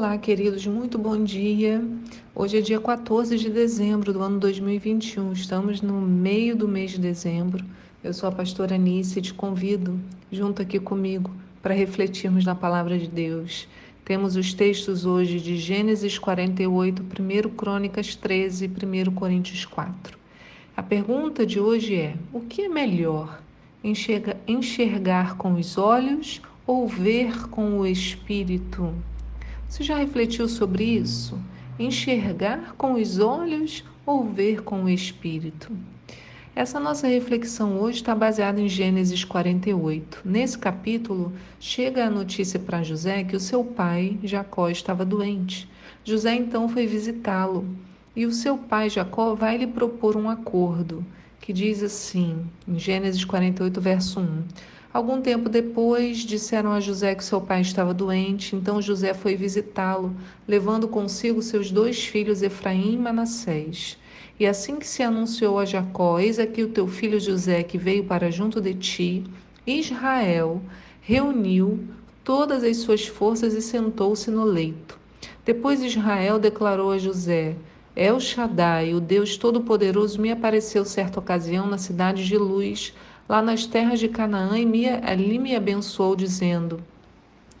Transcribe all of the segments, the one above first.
Olá, queridos, muito bom dia. Hoje é dia 14 de dezembro do ano 2021, estamos no meio do mês de dezembro. Eu sou a pastora Anice e te convido, junto aqui comigo, para refletirmos na palavra de Deus. Temos os textos hoje de Gênesis 48, 1 Crônicas 13 e 1 Coríntios 4. A pergunta de hoje é: o que é melhor? Enxerga, enxergar com os olhos ou ver com o espírito? Você já refletiu sobre isso? Enxergar com os olhos ou ver com o espírito? Essa nossa reflexão hoje está baseada em Gênesis 48. Nesse capítulo, chega a notícia para José que o seu pai, Jacó, estava doente. José então foi visitá-lo e o seu pai, Jacó, vai lhe propor um acordo que diz assim, em Gênesis 48, verso 1. Algum tempo depois, disseram a José que seu pai estava doente, então José foi visitá-lo, levando consigo seus dois filhos Efraim e Manassés. E assim que se anunciou a Jacó: Eis aqui o teu filho José que veio para junto de ti, Israel reuniu todas as suas forças e sentou-se no leito. Depois Israel declarou a José: El Shaddai, o Deus Todo-Poderoso, me apareceu certa ocasião na cidade de Luz lá nas terras de Canaã e me, ali me abençoou, dizendo: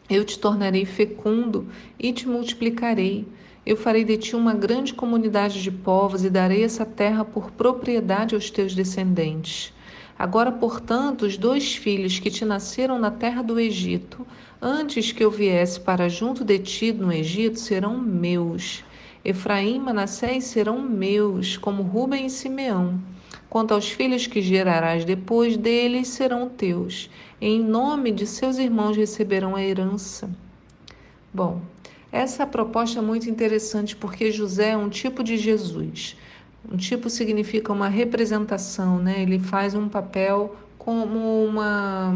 Eu te tornarei fecundo e te multiplicarei. Eu farei de ti uma grande comunidade de povos e darei essa terra por propriedade aos teus descendentes. Agora, portanto, os dois filhos que te nasceram na terra do Egito, antes que eu viesse para junto de ti no Egito, serão meus. Efraim e Manassés serão meus, como Ruben e Simeão. Quanto aos filhos que gerarás depois deles, serão teus. Em nome de seus irmãos receberão a herança. Bom, essa proposta é muito interessante porque José é um tipo de Jesus. Um tipo significa uma representação, né? Ele faz um papel como uma,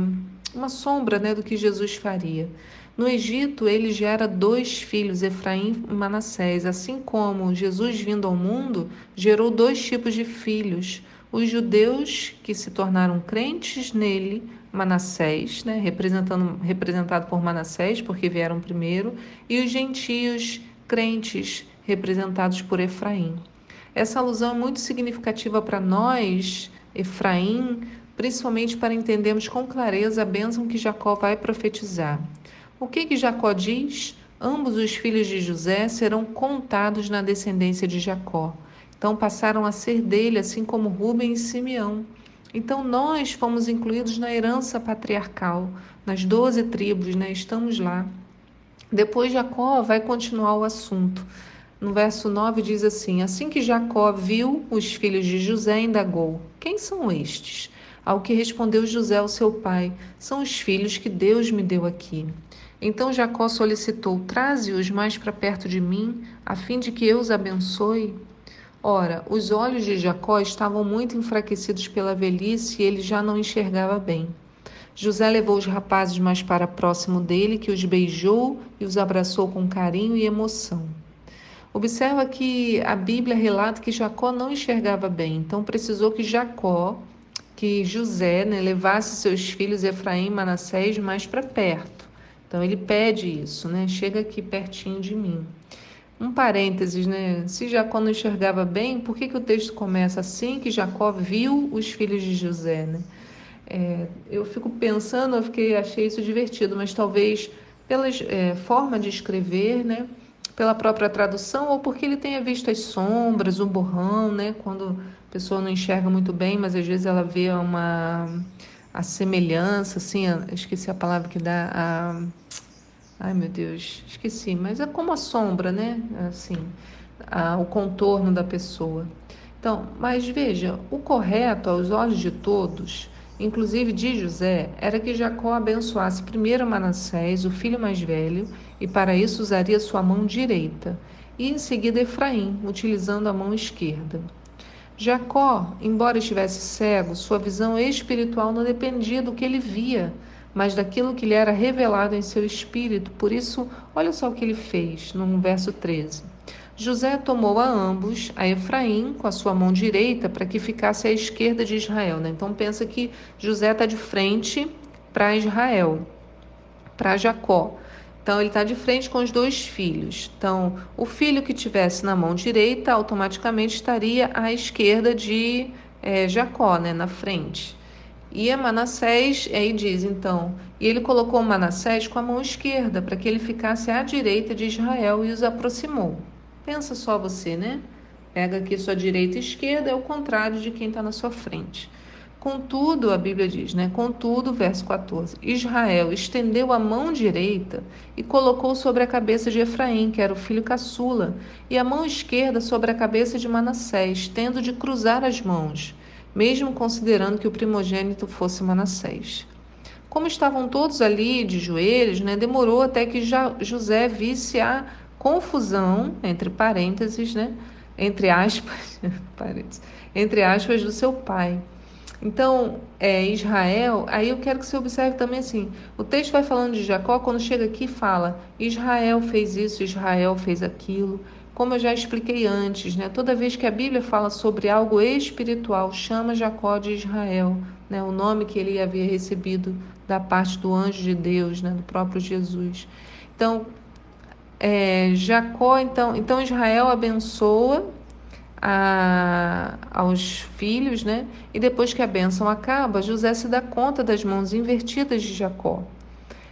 uma sombra né, do que Jesus faria. No Egito, ele gera dois filhos, Efraim e Manassés, assim como Jesus vindo ao mundo gerou dois tipos de filhos, os judeus que se tornaram crentes nele, Manassés, né, representando, representado por Manassés, porque vieram primeiro, e os gentios crentes, representados por Efraim. Essa alusão é muito significativa para nós, Efraim, principalmente para entendermos com clareza a bênção que Jacó vai profetizar. O que, que Jacó diz? Ambos os filhos de José serão contados na descendência de Jacó. Então passaram a ser dele, assim como Rubem e Simeão. Então nós fomos incluídos na herança patriarcal, nas doze tribos, né? estamos lá. Depois Jacó vai continuar o assunto. No verso 9 diz assim: Assim que Jacó viu os filhos de José, indagou: Quem são estes? Ao que respondeu José ao seu pai: São os filhos que Deus me deu aqui. Então Jacó solicitou: Traze-os mais para perto de mim, a fim de que eu os abençoe. Ora, os olhos de Jacó estavam muito enfraquecidos pela velhice e ele já não enxergava bem. José levou os rapazes mais para próximo dele, que os beijou e os abraçou com carinho e emoção. Observa que a Bíblia relata que Jacó não enxergava bem, então precisou que Jacó, que José, né, levasse seus filhos Efraim e Manassés mais para perto. Então ele pede isso, né? Chega aqui pertinho de mim. Um parênteses, né? Se Jacó não enxergava bem, por que, que o texto começa assim que Jacó viu os filhos de José, né? É, eu fico pensando, eu fiquei, achei isso divertido, mas talvez pela é, forma de escrever, né? Pela própria tradução ou porque ele tenha visto as sombras, o borrão, né? Quando pessoa não enxerga muito bem, mas às vezes ela vê uma a semelhança, assim, esqueci a palavra que dá a Ai, meu Deus, esqueci, mas é como a sombra, né? Assim, a, o contorno da pessoa. Então, mas veja, o correto aos olhos de todos, inclusive de José, era que Jacó abençoasse primeiro Manassés, o filho mais velho, e para isso usaria sua mão direita, e em seguida Efraim, utilizando a mão esquerda. Jacó, embora estivesse cego, sua visão espiritual não dependia do que ele via, mas daquilo que lhe era revelado em seu espírito. Por isso, olha só o que ele fez, no verso 13. José tomou a ambos, a Efraim com a sua mão direita, para que ficasse à esquerda de Israel. Né? Então pensa que José está de frente para Israel, para Jacó. Então ele está de frente com os dois filhos. Então o filho que tivesse na mão direita automaticamente estaria à esquerda de é, Jacó, né, na frente. E a Manassés, aí diz então, e ele colocou Manassés com a mão esquerda para que ele ficasse à direita de Israel e os aproximou. Pensa só você, né? Pega aqui sua direita e esquerda, é o contrário de quem está na sua frente. Contudo, a Bíblia diz, né? Contudo, verso 14: Israel estendeu a mão direita e colocou sobre a cabeça de Efraim, que era o filho caçula, e a mão esquerda sobre a cabeça de Manassés, tendo de cruzar as mãos mesmo considerando que o primogênito fosse Manassés. Como estavam todos ali de joelhos, né, demorou até que José visse a confusão, entre parênteses, né, entre aspas, entre aspas, do seu pai. Então, é, Israel, aí eu quero que você observe também assim: o texto vai falando de Jacó, quando chega aqui, fala: Israel fez isso, Israel fez aquilo. Como eu já expliquei antes, né, toda vez que a Bíblia fala sobre algo espiritual, chama Jacó de Israel, né, o nome que ele havia recebido da parte do anjo de Deus, né, do próprio Jesus. Então, é, Jacó, então, então Israel abençoa a, aos filhos, né? E depois que a bênção acaba, José se dá conta das mãos invertidas de Jacó.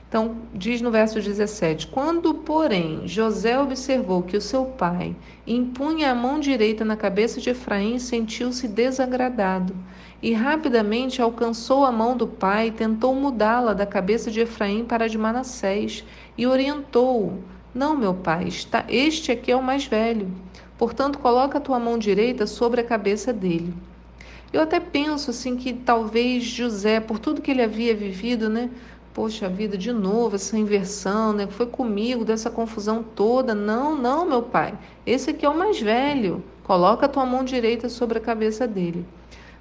Então, diz no verso 17: Quando, porém, José observou que o seu pai impunha a mão direita na cabeça de Efraim, sentiu-se desagradado e rapidamente alcançou a mão do pai tentou mudá-la da cabeça de Efraim para a de Manassés e orientou-o: Não, meu pai, está, este aqui é o mais velho. Portanto, coloca a tua mão direita sobre a cabeça dele. Eu até penso assim que talvez José, por tudo que ele havia vivido, né, Poxa vida, de novo essa inversão, né? Foi comigo dessa confusão toda. Não, não, meu pai. Esse aqui é o mais velho. Coloca a tua mão direita sobre a cabeça dele.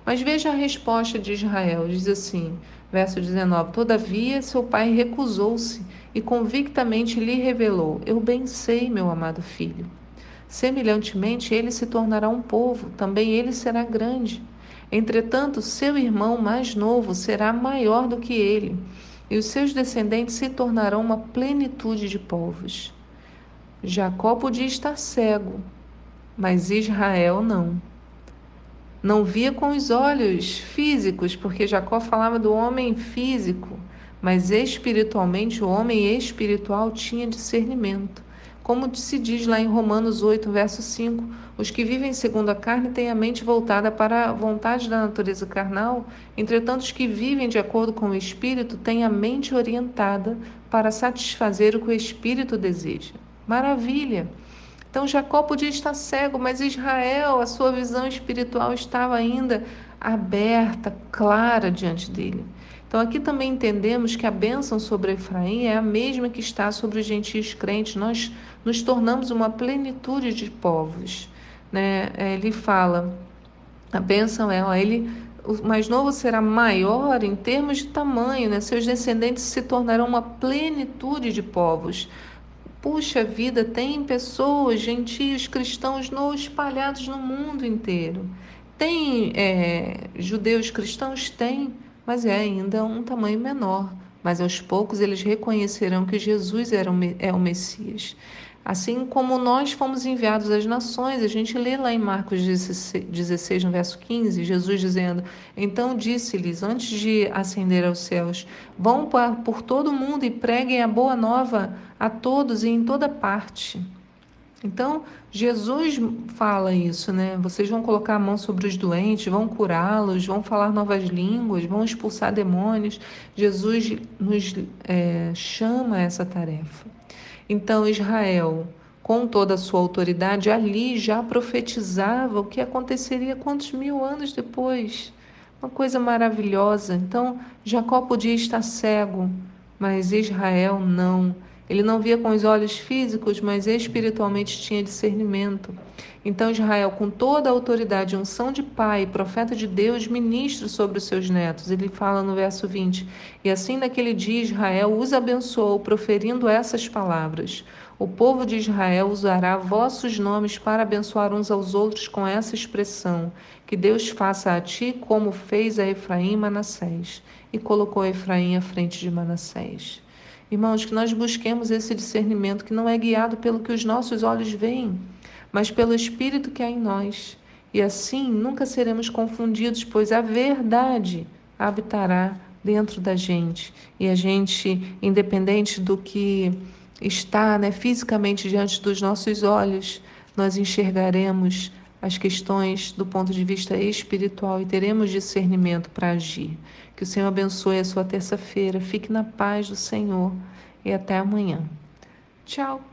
Mas veja a resposta de Israel. Diz assim, verso 19: Todavia seu pai recusou-se e convictamente lhe revelou: Eu bem sei, meu amado filho. Semelhantemente, ele se tornará um povo, também ele será grande. Entretanto, seu irmão mais novo será maior do que ele e os seus descendentes se tornarão uma plenitude de povos. Jacó podia estar cego, mas Israel não. Não via com os olhos físicos, porque Jacó falava do homem físico, mas espiritualmente o homem espiritual tinha discernimento. Como se diz lá em Romanos 8, verso 5, os que vivem segundo a carne têm a mente voltada para a vontade da natureza carnal, entretanto, os que vivem de acordo com o Espírito têm a mente orientada para satisfazer o que o Espírito deseja. Maravilha! Então Jacó podia estar cego, mas Israel, a sua visão espiritual estava ainda aberta, clara diante dele. Então, aqui também entendemos que a bênção sobre Efraim é a mesma que está sobre os gentios crentes. Nós nos tornamos uma plenitude de povos. Né? É, ele fala, a bênção é, ó, ele, o mais novo será maior em termos de tamanho, né? seus descendentes se tornarão uma plenitude de povos. Puxa vida, tem pessoas, gentios, cristãos no, espalhados no mundo inteiro. Tem é, judeus cristãos? Tem mas é ainda um tamanho menor. Mas aos poucos eles reconhecerão que Jesus era é o Messias. Assim como nós fomos enviados às nações, a gente lê lá em Marcos 16, no verso 15, Jesus dizendo: Então disse-lhes, antes de ascender aos céus, vão por todo o mundo e preguem a boa nova a todos e em toda parte. Então, Jesus fala isso, né? Vocês vão colocar a mão sobre os doentes, vão curá-los, vão falar novas línguas, vão expulsar demônios. Jesus nos é, chama a essa tarefa. Então, Israel, com toda a sua autoridade, ali já profetizava o que aconteceria quantos mil anos depois. Uma coisa maravilhosa. Então, Jacó podia estar cego, mas Israel não. Ele não via com os olhos físicos, mas espiritualmente tinha discernimento. Então Israel, com toda a autoridade, unção de pai, profeta de Deus, ministra sobre os seus netos. Ele fala no verso 20: E assim naquele dia Israel os abençoou, proferindo essas palavras: O povo de Israel usará vossos nomes para abençoar uns aos outros com essa expressão: Que Deus faça a ti como fez a Efraim e Manassés. E colocou Efraim à frente de Manassés. Irmãos, que nós busquemos esse discernimento que não é guiado pelo que os nossos olhos veem, mas pelo Espírito que há em nós. E assim nunca seremos confundidos, pois a verdade habitará dentro da gente. E a gente, independente do que está né, fisicamente diante dos nossos olhos, nós enxergaremos as questões do ponto de vista espiritual e teremos discernimento para agir. Que o Senhor abençoe a sua terça-feira. Fique na paz do Senhor e até amanhã. Tchau.